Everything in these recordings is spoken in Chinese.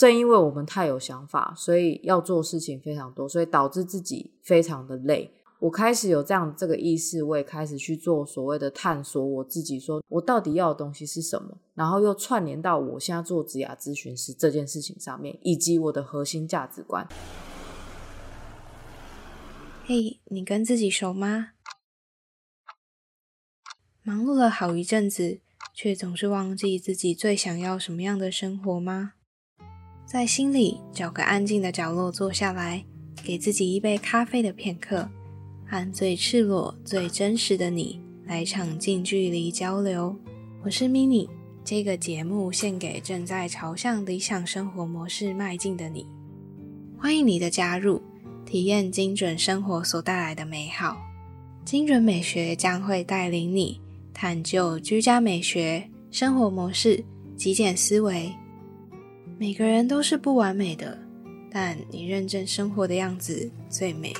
正因为我们太有想法，所以要做事情非常多，所以导致自己非常的累。我开始有这样这个意识，我也开始去做所谓的探索，我自己说我到底要的东西是什么，然后又串联到我现在做职涯咨询师这件事情上面，以及我的核心价值观。嘿，你跟自己熟吗？忙碌了好一阵子，却总是忘记自己最想要什么样的生活吗？在心里找个安静的角落坐下来，给自己一杯咖啡的片刻。和最赤裸、最真实的你来场近距离交流。我是 mini，这个节目献给正在朝向理想生活模式迈进的你。欢迎你的加入，体验精准生活所带来的美好。精准美学将会带领你探究居家美学、生活模式、极简思维。每个人都是不完美的，但你认真生活的样子最美。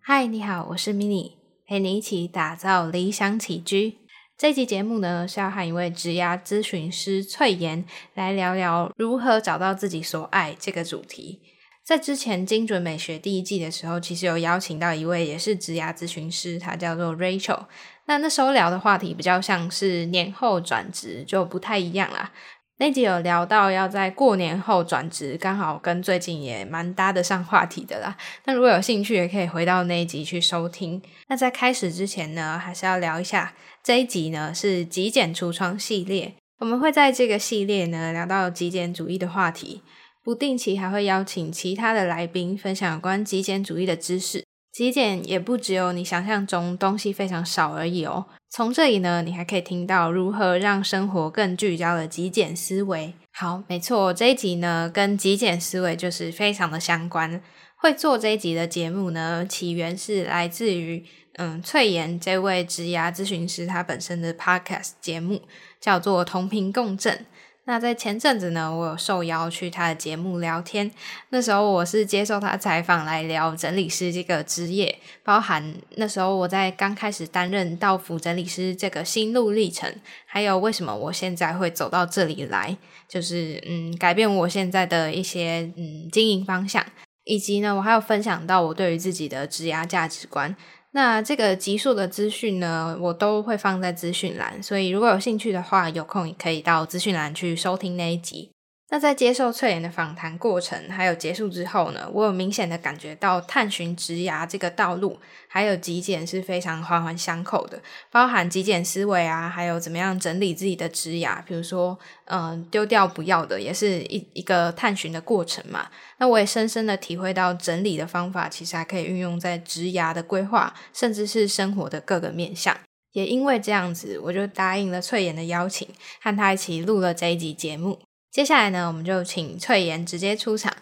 嗨，你好，我是 mini，陪你一起打造理想起居。这期节目呢是要和一位职涯咨询师翠妍来聊聊如何找到自己所爱这个主题。在之前精准美学第一季的时候，其实有邀请到一位也是职涯咨询师，他叫做 Rachel。那那时候聊的话题比较像是年后转职，就不太一样啦。那集有聊到要在过年后转职，刚好跟最近也蛮搭得上话题的啦。那如果有兴趣，也可以回到那一集去收听。那在开始之前呢，还是要聊一下这一集呢是极简橱窗系列。我们会在这个系列呢聊到极简主义的话题，不定期还会邀请其他的来宾分享有关极简主义的知识。极简也不只有你想象中东西非常少而已哦。从这里呢，你还可以听到如何让生活更聚焦的极简思维。好，没错，这一集呢跟极简思维就是非常的相关。会做这一集的节目呢，起源是来自于嗯翠妍这位职涯咨询师他本身的 podcast 节目，叫做同频共振。那在前阵子呢，我有受邀去他的节目聊天。那时候我是接受他采访来聊整理师这个职业，包含那时候我在刚开始担任道服整理师这个心路历程，还有为什么我现在会走到这里来，就是嗯改变我现在的一些嗯经营方向，以及呢我还有分享到我对于自己的职涯价值观。那这个集数的资讯呢，我都会放在资讯栏，所以如果有兴趣的话，有空也可以到资讯栏去收听那一集。那在接受翠莲的访谈过程还有结束之后呢，我有明显的感觉到探寻职涯这个道路，还有极简是非常环环相扣的，包含极简思维啊，还有怎么样整理自己的职涯，比如说嗯丢掉不要的，也是一一个探寻的过程嘛。那我也深深的体会到整理的方法其实还可以运用在职涯的规划，甚至是生活的各个面向。也因为这样子，我就答应了翠妍的邀请，和他一起录了这一集节目。接下来呢，我们就请翠妍直接出场，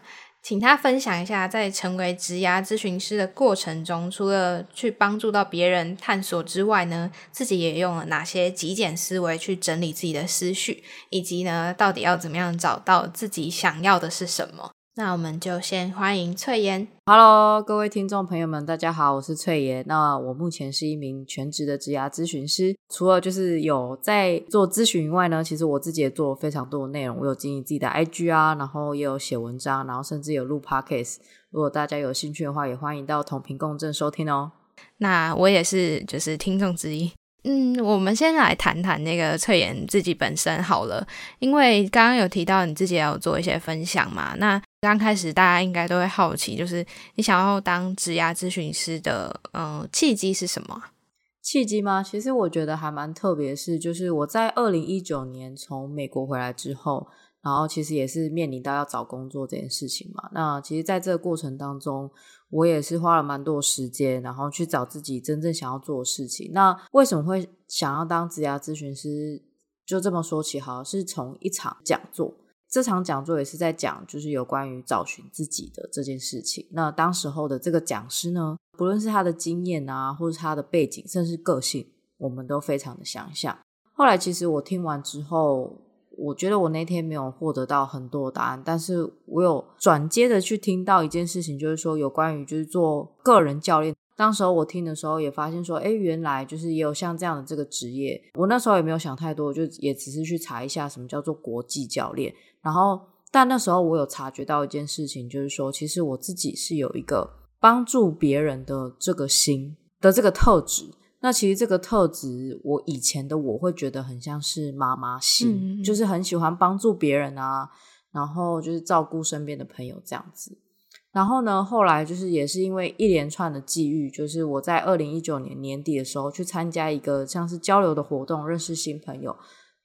请她分享一下，在成为职涯咨询师的过程中，除了去帮助到别人探索之外呢，自己也用了哪些极简思维去整理自己的思绪，以及呢，到底要怎么样找到自己想要的是什么？那我们就先欢迎翠妍。Hello，各位听众朋友们，大家好，我是翠妍。那我目前是一名全职的职涯咨询师，除了就是有在做咨询以外呢，其实我自己也做非常多的内容。我有经营自己的 IG 啊，然后也有写文章，然后甚至有录 Podcast。如果大家有兴趣的话，也欢迎到同频共振收听哦。那我也是，就是听众之一。嗯，我们先来谈谈那个翠妍自己本身好了，因为刚刚有提到你自己也有做一些分享嘛。那刚开始大家应该都会好奇，就是你想要当职涯咨询师的，嗯，契机是什么？契机吗？其实我觉得还蛮特别，是就是我在二零一九年从美国回来之后，然后其实也是面临到要找工作这件事情嘛。那其实在这个过程当中。我也是花了蛮多时间，然后去找自己真正想要做的事情。那为什么会想要当职涯咨询师？就这么说起，好，是从一场讲座。这场讲座也是在讲，就是有关于找寻自己的这件事情。那当时候的这个讲师呢，不论是他的经验啊，或是他的背景，甚至个性，我们都非常的相像。后来其实我听完之后。我觉得我那天没有获得到很多答案，但是我有转接的去听到一件事情，就是说有关于就是做个人教练。当时候我听的时候也发现说，哎，原来就是也有像这样的这个职业。我那时候也没有想太多，就也只是去查一下什么叫做国际教练。然后，但那时候我有察觉到一件事情，就是说，其实我自己是有一个帮助别人的这个心的这个特质。那其实这个特质，我以前的我会觉得很像是妈妈心，就是很喜欢帮助别人啊，然后就是照顾身边的朋友这样子。然后呢，后来就是也是因为一连串的际遇，就是我在二零一九年年底的时候去参加一个像是交流的活动，认识新朋友，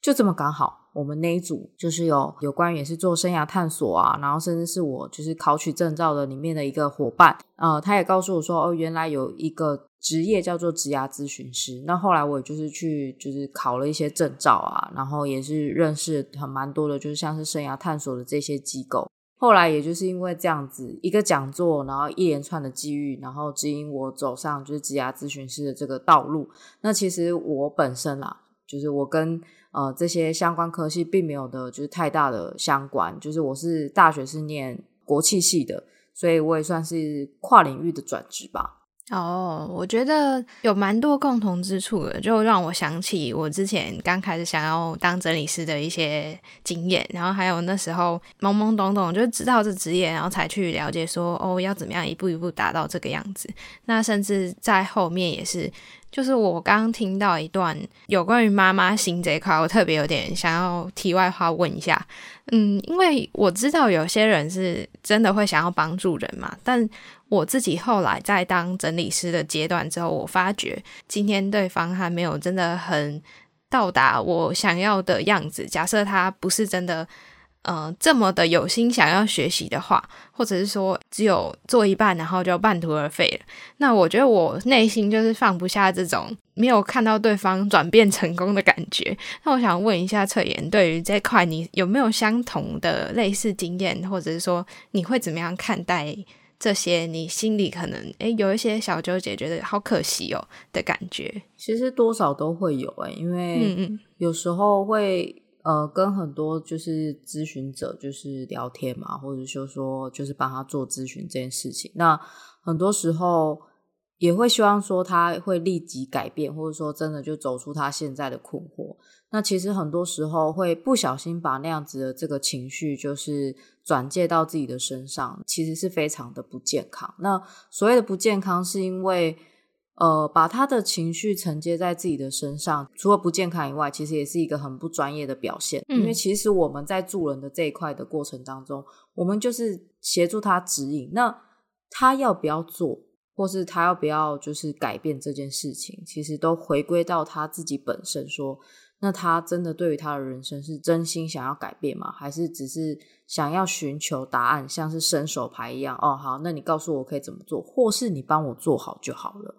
就这么刚好，我们那一组就是有有关于也是做生涯探索啊，然后甚至是我就是考取证照的里面的一个伙伴，呃，他也告诉我说，哦，原来有一个职业叫做职涯咨询师。那后来我就是去就是考了一些证照啊，然后也是认识很蛮多的，就是像是生涯探索的这些机构。后来也就是因为这样子一个讲座，然后一连串的机遇，然后指引我走上就是职涯咨询师的这个道路。那其实我本身啦，就是我跟呃这些相关科系并没有的，就是太大的相关。就是我是大学是念国际系的，所以我也算是跨领域的转职吧。哦，我觉得有蛮多共同之处的，就让我想起我之前刚开始想要当整理师的一些经验，然后还有那时候懵懵懂懂就知道这职业，然后才去了解说哦要怎么样一步一步达到这个样子。那甚至在后面也是。就是我刚刚听到一段有关于妈妈心这一块，我特别有点想要题外话问一下，嗯，因为我知道有些人是真的会想要帮助人嘛，但我自己后来在当整理师的阶段之后，我发觉今天对方还没有真的很到达我想要的样子，假设他不是真的。呃，这么的有心想要学习的话，或者是说只有做一半，然后就半途而废了，那我觉得我内心就是放不下这种没有看到对方转变成功的感觉。那我想问一下侧颜，对于这块你有没有相同的类似经验，或者是说你会怎么样看待这些？你心里可能诶有一些小纠结，觉得好可惜哦的感觉。其实多少都会有诶，因为有时候会。呃，跟很多就是咨询者就是聊天嘛，或者就说就是帮他做咨询这件事情。那很多时候也会希望说他会立即改变，或者说真的就走出他现在的困惑。那其实很多时候会不小心把那样子的这个情绪就是转借到自己的身上，其实是非常的不健康。那所谓的不健康，是因为。呃，把他的情绪承接在自己的身上，除了不健康以外，其实也是一个很不专业的表现。因为其实我们在助人的这一块的过程当中，我们就是协助他指引。那他要不要做，或是他要不要就是改变这件事情，其实都回归到他自己本身。说，那他真的对于他的人生是真心想要改变吗？还是只是想要寻求答案，像是伸手牌一样？哦，好，那你告诉我可以怎么做，或是你帮我做好就好了。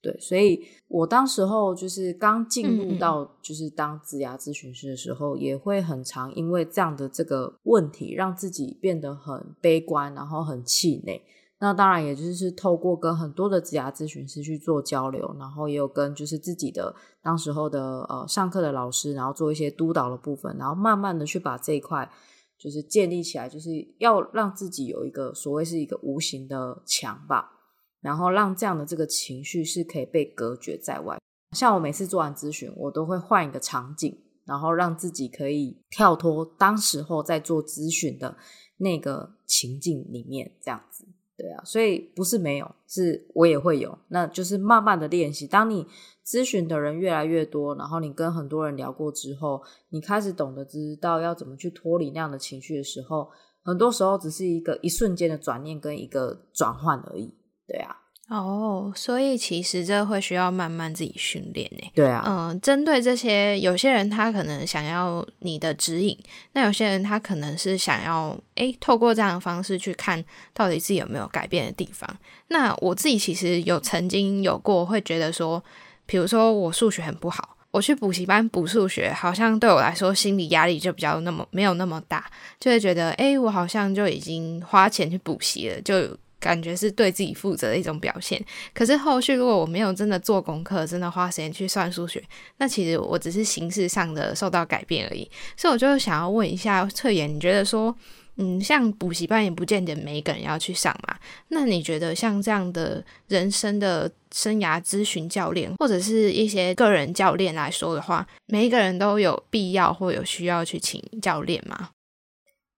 对，所以我当时候就是刚进入到就是当职涯咨询师的时候，也会很常因为这样的这个问题，让自己变得很悲观，然后很气馁。那当然，也就是透过跟很多的职涯咨询师去做交流，然后也有跟就是自己的当时候的呃上课的老师，然后做一些督导的部分，然后慢慢的去把这一块就是建立起来，就是要让自己有一个所谓是一个无形的墙吧。然后让这样的这个情绪是可以被隔绝在外。像我每次做完咨询，我都会换一个场景，然后让自己可以跳脱当时候在做咨询的那个情境里面，这样子。对啊，所以不是没有，是我也会有。那就是慢慢的练习。当你咨询的人越来越多，然后你跟很多人聊过之后，你开始懂得知道要怎么去脱离那样的情绪的时候，很多时候只是一个一瞬间的转念跟一个转换而已。对啊，哦，所以其实这会需要慢慢自己训练呢。对啊，嗯，针对这些，有些人他可能想要你的指引，那有些人他可能是想要，诶，透过这样的方式去看到底自己有没有改变的地方。那我自己其实有曾经有过会觉得说，比如说我数学很不好，我去补习班补数学，好像对我来说心理压力就比较那么没有那么大，就会觉得，诶，我好像就已经花钱去补习了，就。感觉是对自己负责的一种表现。可是后续如果我没有真的做功课，真的花时间去算数学，那其实我只是形式上的受到改变而已。所以我就想要问一下翠妍，你觉得说，嗯，像补习班也不见得每一个人要去上嘛。那你觉得像这样的人生的生涯咨询教练，或者是一些个人教练来说的话，每一个人都有必要或有需要去请教练吗？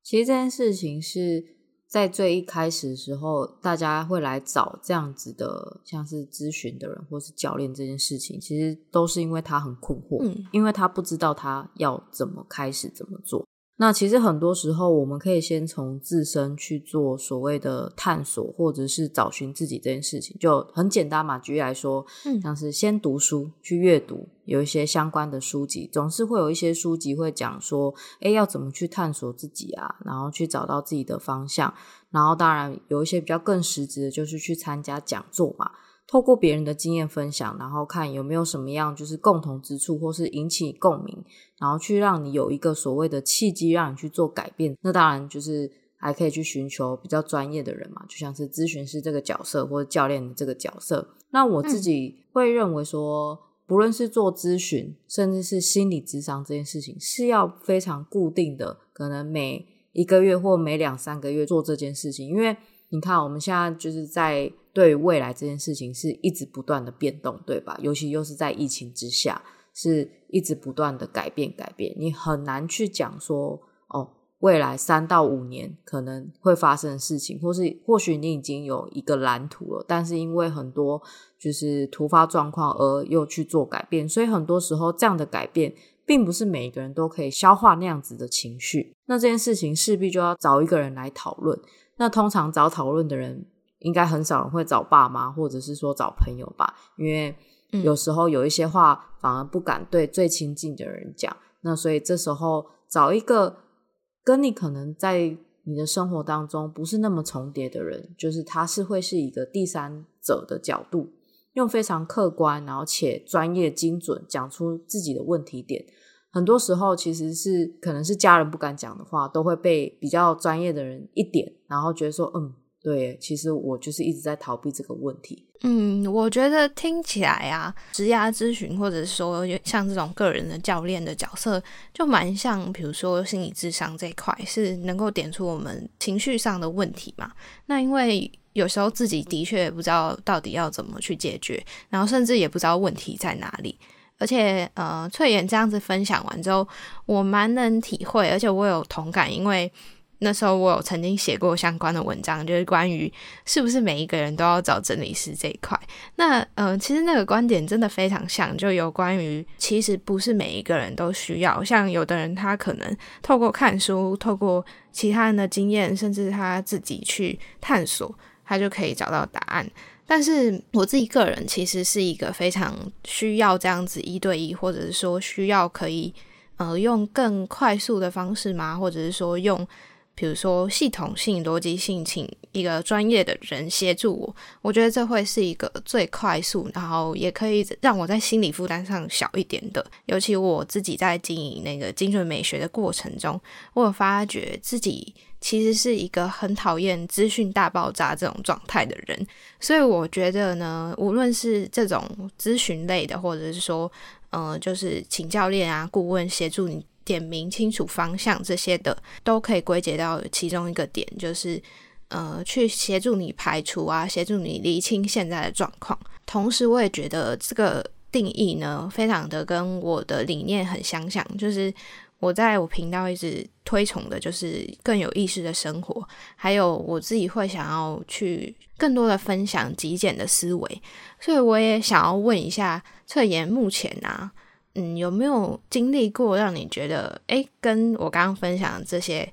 其实这件事情是。在最一开始的时候，大家会来找这样子的，像是咨询的人或是教练这件事情，其实都是因为他很困惑，嗯，因为他不知道他要怎么开始怎么做。那其实很多时候，我们可以先从自身去做所谓的探索，或者是找寻自己这件事情，就很简单嘛。举例来说，嗯，像是先读书去阅读，有一些相关的书籍，总是会有一些书籍会讲说，哎，要怎么去探索自己啊，然后去找到自己的方向。然后当然有一些比较更实质的，就是去参加讲座嘛。透过别人的经验分享，然后看有没有什么样就是共同之处，或是引起共鸣，然后去让你有一个所谓的契机，让你去做改变。那当然就是还可以去寻求比较专业的人嘛，就像是咨询师这个角色或者教练的这个角色。那我自己会认为说，不论是做咨询，甚至是心理咨商这件事情，是要非常固定的，可能每一个月或每两三个月做这件事情，因为你看我们现在就是在。对未来这件事情是一直不断的变动，对吧？尤其又是在疫情之下，是一直不断的改变，改变。你很难去讲说，哦，未来三到五年可能会发生的事情，或是或许你已经有一个蓝图了，但是因为很多就是突发状况而又去做改变，所以很多时候这样的改变，并不是每一个人都可以消化那样子的情绪。那这件事情势必就要找一个人来讨论。那通常找讨论的人。应该很少人会找爸妈，或者是说找朋友吧，因为有时候有一些话反而不敢对最亲近的人讲。那所以这时候找一个跟你可能在你的生活当中不是那么重叠的人，就是他是会是一个第三者的角度，用非常客观，然后且专业精准讲出自己的问题点。很多时候其实是可能是家人不敢讲的话，都会被比较专业的人一点，然后觉得说嗯。对，其实我就是一直在逃避这个问题。嗯，我觉得听起来啊，职涯咨询或者说像这种个人的教练的角色，就蛮像，比如说心理智商这一块，是能够点出我们情绪上的问题嘛？那因为有时候自己的确不知道到底要怎么去解决，然后甚至也不知道问题在哪里。而且，呃，翠妍这样子分享完之后，我蛮能体会，而且我有同感，因为。那时候我有曾经写过相关的文章，就是关于是不是每一个人都要找整理师这一块。那呃，其实那个观点真的非常像，就有关于其实不是每一个人都需要。像有的人他可能透过看书，透过其他人的经验，甚至他自己去探索，他就可以找到答案。但是我自己个人其实是一个非常需要这样子一对一，或者是说需要可以呃用更快速的方式吗？或者是说用。比如说系统性、逻辑性，请一个专业的人协助我，我觉得这会是一个最快速，然后也可以让我在心理负担上小一点的。尤其我自己在经营那个精准美学的过程中，我有发觉自己其实是一个很讨厌资讯大爆炸这种状态的人，所以我觉得呢，无论是这种咨询类的，或者是说，嗯，就是请教练啊、顾问协助你。点明清楚方向，这些的都可以归结到其中一个点，就是呃，去协助你排除啊，协助你厘清现在的状况。同时，我也觉得这个定义呢，非常的跟我的理念很相像，就是我在我频道一直推崇的，就是更有意识的生活，还有我自己会想要去更多的分享极简的思维。所以，我也想要问一下翠妍，目前啊。嗯，有没有经历过让你觉得，哎，跟我刚刚分享这些，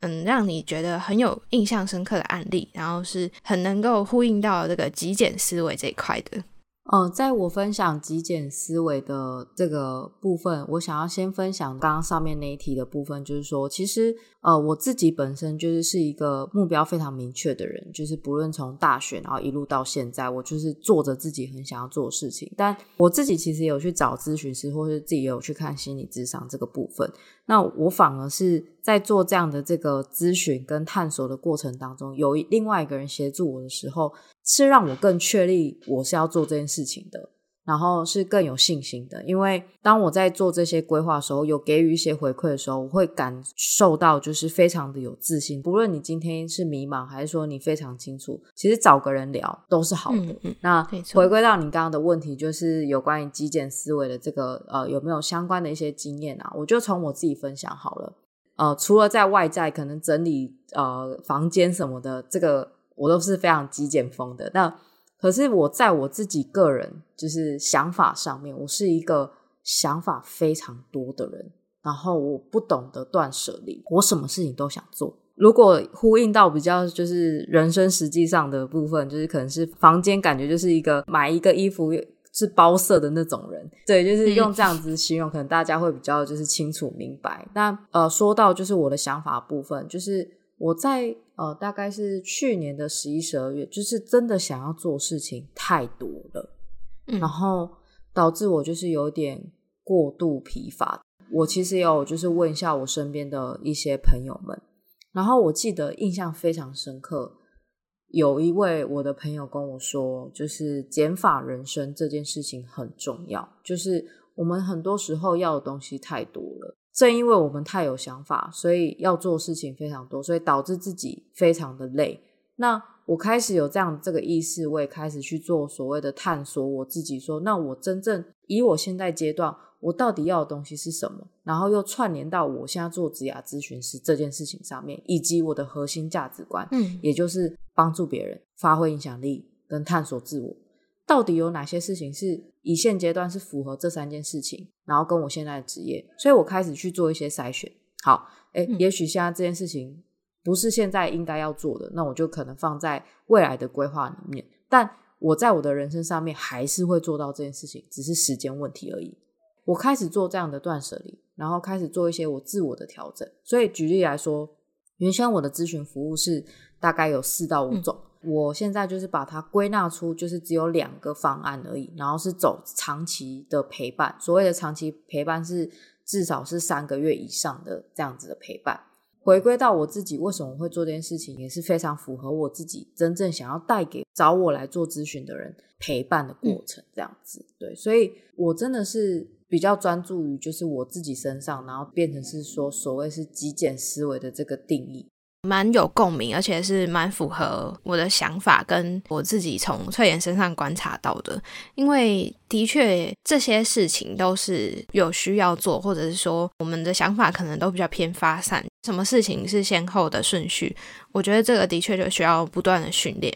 嗯，让你觉得很有印象深刻的案例，然后是很能够呼应到这个极简思维这一块的？呃，在我分享极简思维的这个部分，我想要先分享刚刚上面那一题的部分，就是说，其实呃，我自己本身就是是一个目标非常明确的人，就是不论从大学然后一路到现在，我就是做着自己很想要做的事情。但我自己其实有去找咨询师，或是自己有去看心理智商这个部分。那我反而是在做这样的这个咨询跟探索的过程当中，有另外一个人协助我的时候。是让我更确立我是要做这件事情的。然后是更有信心的，因为当我在做这些规划的时候，有给予一些回馈的时候，我会感受到就是非常的有自信。不论你今天是迷茫，还是说你非常清楚，其实找个人聊都是好的。那回归到你刚刚的问题，就是有关于极简思维的这个呃有没有相关的一些经验啊？我就从我自己分享好了。呃，除了在外在可能整理呃房间什么的，这个我都是非常极简风的。那可是我在我自己个人就是想法上面，我是一个想法非常多的人，然后我不懂得断舍离，我什么事情都想做。如果呼应到比较就是人生实际上的部分，就是可能是房间感觉就是一个买一个衣服是包色的那种人，对，就是用这样子形容，可能大家会比较就是清楚明白。那呃，说到就是我的想法部分，就是我在。呃，大概是去年的十一、十二月，就是真的想要做事情太多了，然后导致我就是有点过度疲乏。我其实有就是问一下我身边的一些朋友们，然后我记得印象非常深刻，有一位我的朋友跟我说，就是减法人生这件事情很重要，就是我们很多时候要的东西太多了。正因为我们太有想法，所以要做事情非常多，所以导致自己非常的累。那我开始有这样这个意识，我也开始去做所谓的探索。我自己说，那我真正以我现在阶段，我到底要的东西是什么？然后又串联到我现在做职涯咨询师这件事情上面，以及我的核心价值观，嗯，也就是帮助别人、发挥影响力跟探索自我。到底有哪些事情是以现阶段是符合这三件事情，然后跟我现在的职业，所以我开始去做一些筛选。好，哎，也许现在这件事情不是现在应该要做的，那我就可能放在未来的规划里面。但我在我的人生上面还是会做到这件事情，只是时间问题而已。我开始做这样的断舍离，然后开始做一些我自我的调整。所以举例来说，原先我的咨询服务是大概有四到五种。我现在就是把它归纳出，就是只有两个方案而已，然后是走长期的陪伴。所谓的长期陪伴是至少是三个月以上的这样子的陪伴。回归到我自己为什么会做这件事情，也是非常符合我自己真正想要带给找我来做咨询的人陪伴的过程，这样子。对，所以我真的是比较专注于就是我自己身上，然后变成是说所谓是极简思维的这个定义。蛮有共鸣，而且是蛮符合我的想法，跟我自己从翠妍身上观察到的。因为的确这些事情都是有需要做，或者是说我们的想法可能都比较偏发散。什么事情是先后的顺序？我觉得这个的确就需要不断的训练。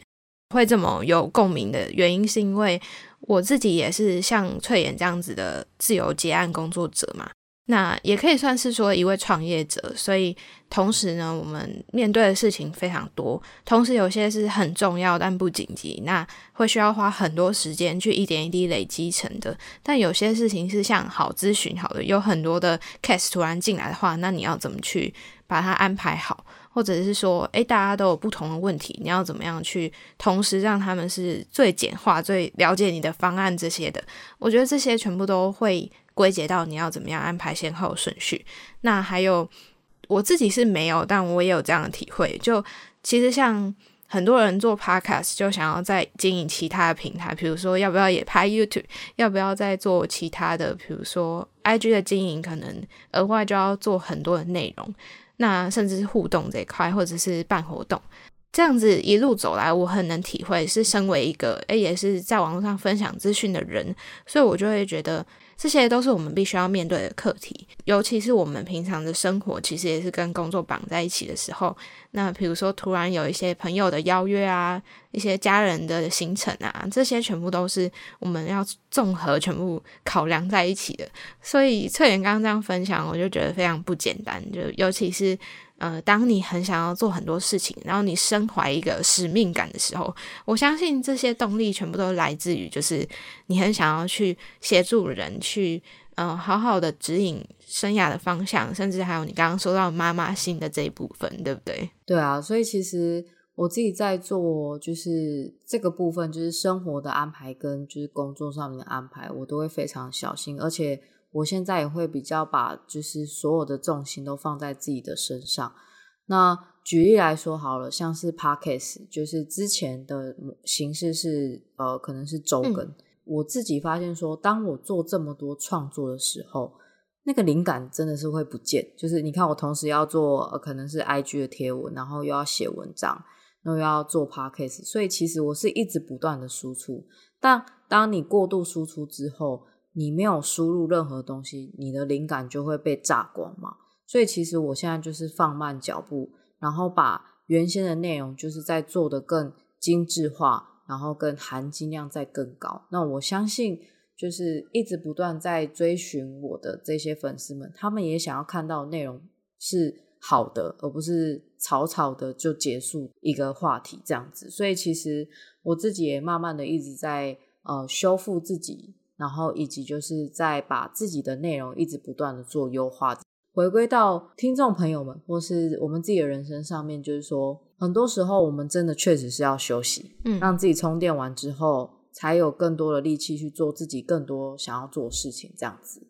会这么有共鸣的原因，是因为我自己也是像翠妍这样子的自由结案工作者嘛。那也可以算是说一位创业者，所以同时呢，我们面对的事情非常多，同时有些是很重要但不紧急，那会需要花很多时间去一点一滴累积成的。但有些事情是像好咨询好的，有很多的 case 突然进来的话，那你要怎么去把它安排好？或者是说，诶，大家都有不同的问题，你要怎么样去同时让他们是最简化、最了解你的方案这些的？我觉得这些全部都会。归结到你要怎么样安排先后顺序，那还有我自己是没有，但我也有这样的体会。就其实像很多人做 podcast，就想要在经营其他的平台，比如说要不要也拍 YouTube，要不要再做其他的，比如说 IG 的经营，可能额外就要做很多的内容，那甚至是互动这一块，或者是办活动，这样子一路走来，我很能体会，是身为一个诶，也是在网络上分享资讯的人，所以我就会觉得。这些都是我们必须要面对的课题，尤其是我们平常的生活，其实也是跟工作绑在一起的时候。那比如说，突然有一些朋友的邀约啊，一些家人的行程啊，这些全部都是我们要综合全部考量在一起的。所以翠妍刚刚这样分享，我就觉得非常不简单，就尤其是。呃，当你很想要做很多事情，然后你身怀一个使命感的时候，我相信这些动力全部都来自于，就是你很想要去协助人，去嗯好好的指引生涯的方向，甚至还有你刚刚说到妈妈心的这一部分，对不对？对啊，所以其实我自己在做，就是这个部分，就是生活的安排跟就是工作上面的安排，我都会非常小心，而且。我现在也会比较把就是所有的重心都放在自己的身上。那举例来说好了，像是 podcast，就是之前的形式是呃可能是周更，我自己发现说，当我做这么多创作的时候，那个灵感真的是会不见。就是你看，我同时要做呃、可能是 IG 的贴文，然后又要写文章，又要做 Podcast，所以其实我是一直不断的输出。但当你过度输出之后，你没有输入任何东西，你的灵感就会被榨光嘛。所以其实我现在就是放慢脚步，然后把原先的内容就是在做的更精致化，然后跟含金量再更高。那我相信，就是一直不断在追寻我的这些粉丝们，他们也想要看到内容是好的，而不是草草的就结束一个话题这样子。所以其实我自己也慢慢的一直在呃修复自己。然后以及就是在把自己的内容一直不断的做优化，回归到听众朋友们或是我们自己的人生上面，就是说很多时候我们真的确实是要休息，嗯，让自己充电完之后，才有更多的力气去做自己更多想要做的事情，这样子。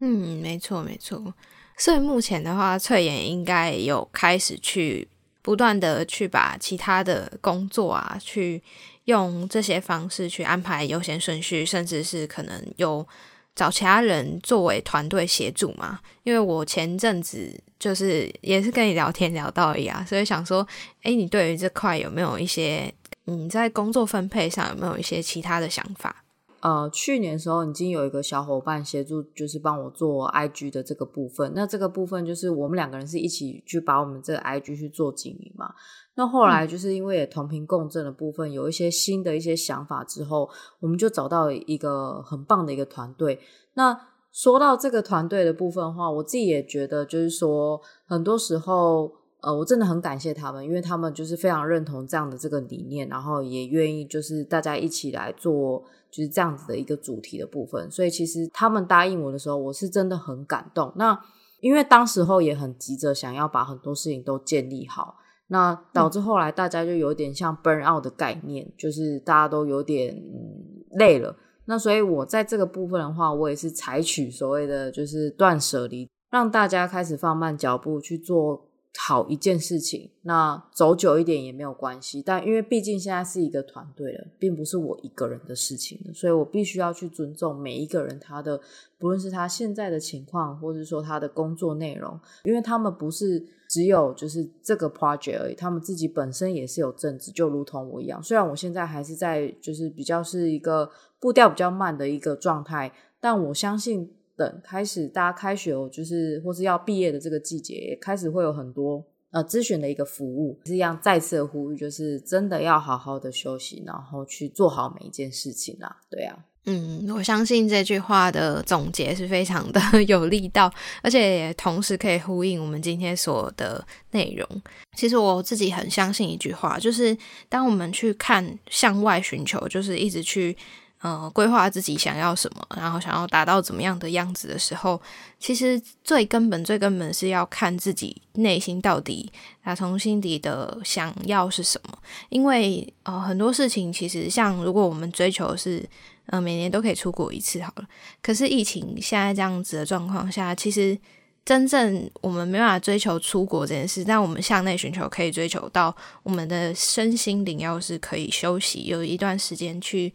嗯，没错没错。所以目前的话，翠妍应该有开始去不断的去把其他的工作啊去。用这些方式去安排优先顺序，甚至是可能有找其他人作为团队协助嘛？因为我前阵子就是也是跟你聊天聊到一样，所以想说，哎，你对于这块有没有一些你在工作分配上有没有一些其他的想法？呃，去年的时候已经有一个小伙伴协助，就是帮我做 IG 的这个部分。那这个部分就是我们两个人是一起去把我们这个 IG 去做经营嘛。那后来就是因为同频共振的部分有一些新的一些想法之后，我们就找到一个很棒的一个团队。那说到这个团队的部分的话，我自己也觉得就是说，很多时候呃，我真的很感谢他们，因为他们就是非常认同这样的这个理念，然后也愿意就是大家一起来做。就是这样子的一个主题的部分，所以其实他们答应我的时候，我是真的很感动。那因为当时候也很急着想要把很多事情都建立好，那导致后来大家就有点像 burn out 的概念，就是大家都有点累了。那所以我在这个部分的话，我也是采取所谓的就是断舍离，让大家开始放慢脚步去做。好一件事情，那走久一点也没有关系。但因为毕竟现在是一个团队了，并不是我一个人的事情，所以我必须要去尊重每一个人他的，不论是他现在的情况，或者说他的工作内容，因为他们不是只有就是这个 project 而已，他们自己本身也是有政治，就如同我一样。虽然我现在还是在就是比较是一个步调比较慢的一个状态，但我相信。开始，大家开学哦，就是或是要毕业的这个季节，开始会有很多呃咨询的一个服务，是一样再次呼吁，就是真的要好好的休息，然后去做好每一件事情啊，对啊，嗯，我相信这句话的总结是非常的 有力道，而且也同时可以呼应我们今天所的内容。其实我自己很相信一句话，就是当我们去看向外寻求，就是一直去。呃，规划自己想要什么，然后想要达到怎么样的样子的时候，其实最根本、最根本是要看自己内心到底打从心底的想要是什么。因为呃，很多事情其实像如果我们追求是呃每年都可以出国一次好了，可是疫情现在这样子的状况下，其实真正我们没办法追求出国这件事，但我们向内寻求可以追求到我们的身心灵要是可以休息，有一段时间去。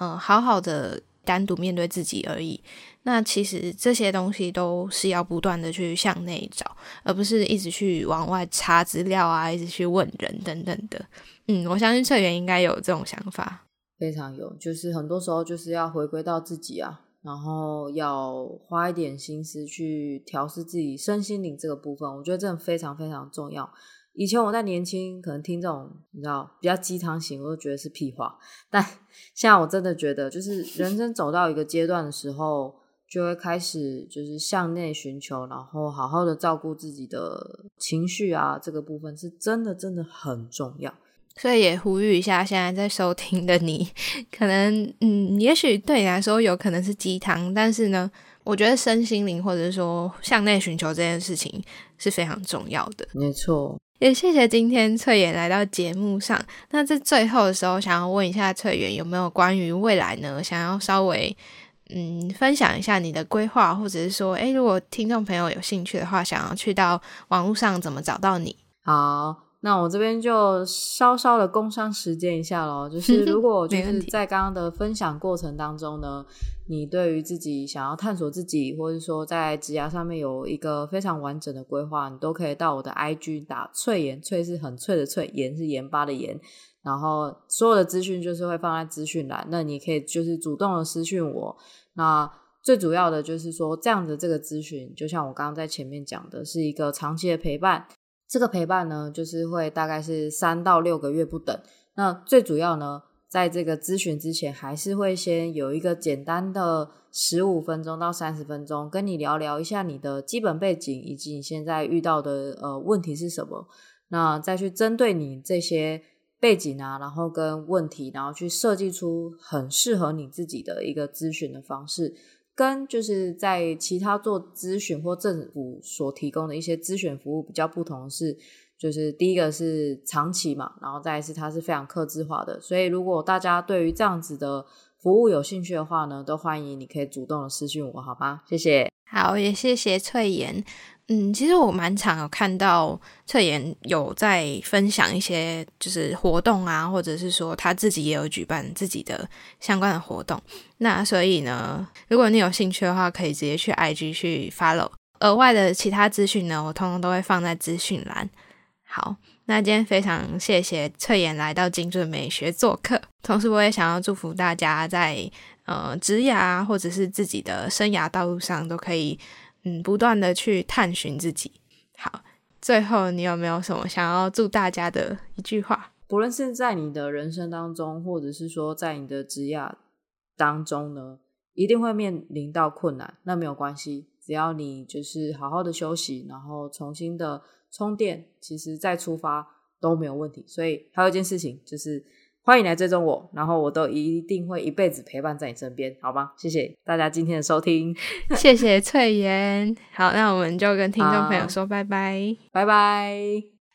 嗯，好好的单独面对自己而已。那其实这些东西都是要不断的去向内找，而不是一直去往外查资料啊，一直去问人等等的。嗯，我相信翠园应该有这种想法，非常有。就是很多时候就是要回归到自己啊，然后要花一点心思去调试自己身心灵这个部分。我觉得这非常非常重要。以前我在年轻，可能听这种你知道比较鸡汤型，我都觉得是屁话。但 现在我真的觉得，就是人生走到一个阶段的时候，就会开始就是向内寻求，然后好好的照顾自己的情绪啊，这个部分是真的真的很重要。所以也呼吁一下，现在在收听的你，可能嗯，也许对你来说有可能是鸡汤，但是呢，我觉得身心灵或者说向内寻求这件事情是非常重要的。没错。也谢谢今天翠妍来到节目上。那在最后的时候，想要问一下翠妍，有没有关于未来呢？想要稍微嗯分享一下你的规划，或者是说，诶，如果听众朋友有兴趣的话，想要去到网络上怎么找到你？好，那我这边就稍稍的工商时间一下咯，就 是如果就是在刚刚的分享过程当中呢，你对于自己想要探索自己，或者说在职涯上面有一个非常完整的规划，你都可以到我的 IG 打翠盐，翠是很脆的翠，盐是盐巴的盐，然后所有的资讯就是会放在资讯栏，那你可以就是主动的私讯我。那最主要的就是说，这样的这个咨询，就像我刚刚在前面讲的，是一个长期的陪伴。这个陪伴呢，就是会大概是三到六个月不等。那最主要呢，在这个咨询之前，还是会先有一个简单的十五分钟到三十分钟，跟你聊聊一下你的基本背景，以及你现在遇到的呃问题是什么。那再去针对你这些背景啊，然后跟问题，然后去设计出很适合你自己的一个咨询的方式。跟就是在其他做咨询或政府所提供的一些咨询服务比较不同是，就是第一个是长期嘛，然后再是它是非常克制化的，所以如果大家对于这样子的服务有兴趣的话呢，都欢迎你可以主动的私信我，好吗？谢谢。好，也谢谢翠妍。嗯，其实我蛮常有看到翠妍有在分享一些就是活动啊，或者是说他自己也有举办自己的相关的活动。那所以呢，如果你有兴趣的话，可以直接去 IG 去 follow。额外的其他资讯呢，我通通都会放在资讯栏。好，那今天非常谢谢翠妍来到精准美学做客，同时我也想要祝福大家在呃职涯或者是自己的生涯道路上都可以。嗯，不断的去探寻自己。好，最后你有没有什么想要祝大家的一句话？不论是在你的人生当中，或者是说在你的职业当中呢，一定会面临到困难。那没有关系，只要你就是好好的休息，然后重新的充电，其实再出发都没有问题。所以还有一件事情就是。欢迎来追踪我，然后我都一定会一辈子陪伴在你身边，好吗？谢谢大家今天的收听，谢谢翠妍。好，那我们就跟听众朋友说拜拜，拜拜。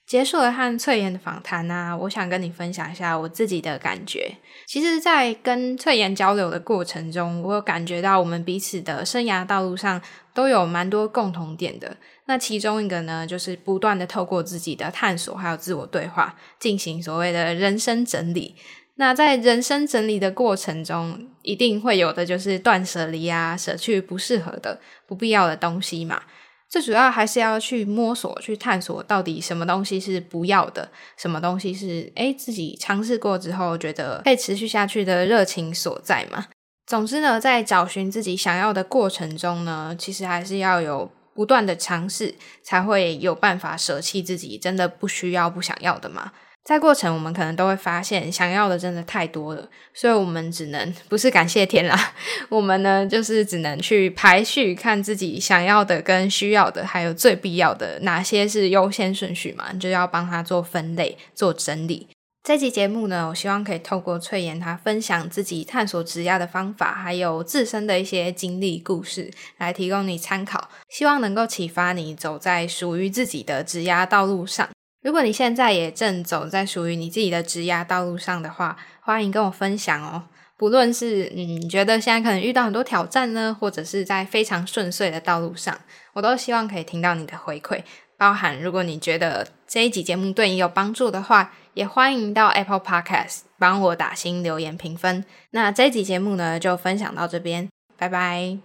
结束了和翠妍的访谈呢，我想跟你分享一下我自己的感觉。其实，在跟翠妍交流的过程中，我有感觉到我们彼此的生涯道路上都有蛮多共同点的。那其中一个呢，就是不断的透过自己的探索，还有自我对话，进行所谓的人生整理。那在人生整理的过程中，一定会有的就是断舍离啊，舍去不适合的、不必要的东西嘛。最主要还是要去摸索、去探索，到底什么东西是不要的，什么东西是诶自己尝试过之后觉得可以持续下去的热情所在嘛。总之呢，在找寻自己想要的过程中呢，其实还是要有。不断的尝试，才会有办法舍弃自己真的不需要、不想要的嘛。在过程，我们可能都会发现，想要的真的太多了，所以我们只能不是感谢天啦，我们呢就是只能去排序，看自己想要的跟需要的，还有最必要的哪些是优先顺序嘛，就要帮他做分类、做整理。这期节目呢，我希望可以透过翠妍她分享自己探索职涯的方法，还有自身的一些经历故事，来提供你参考，希望能够启发你走在属于自己的职涯道路上。如果你现在也正走在属于你自己的职涯道路上的话，欢迎跟我分享哦。不论是嗯，觉得现在可能遇到很多挑战呢，或者是在非常顺遂的道路上，我都希望可以听到你的回馈。包含如果你觉得这一集节目对你有帮助的话。也欢迎到 Apple Podcast 帮我打新留言评分。那这集节目呢，就分享到这边，拜拜。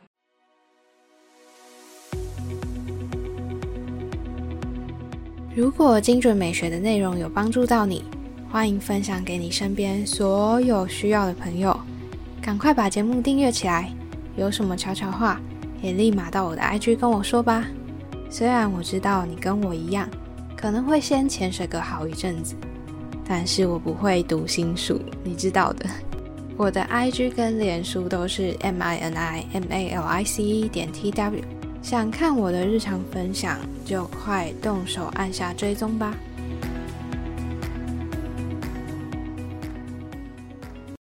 如果精准美学的内容有帮助到你，欢迎分享给你身边所有需要的朋友。赶快把节目订阅起来，有什么悄悄话，也立马到我的 IG 跟我说吧。虽然我知道你跟我一样，可能会先潜水个好一阵子。但是我不会读心术，你知道的。我的 IG 跟脸书都是 M I N I M A L I C E 点 T W，想看我的日常分享，就快动手按下追踪吧。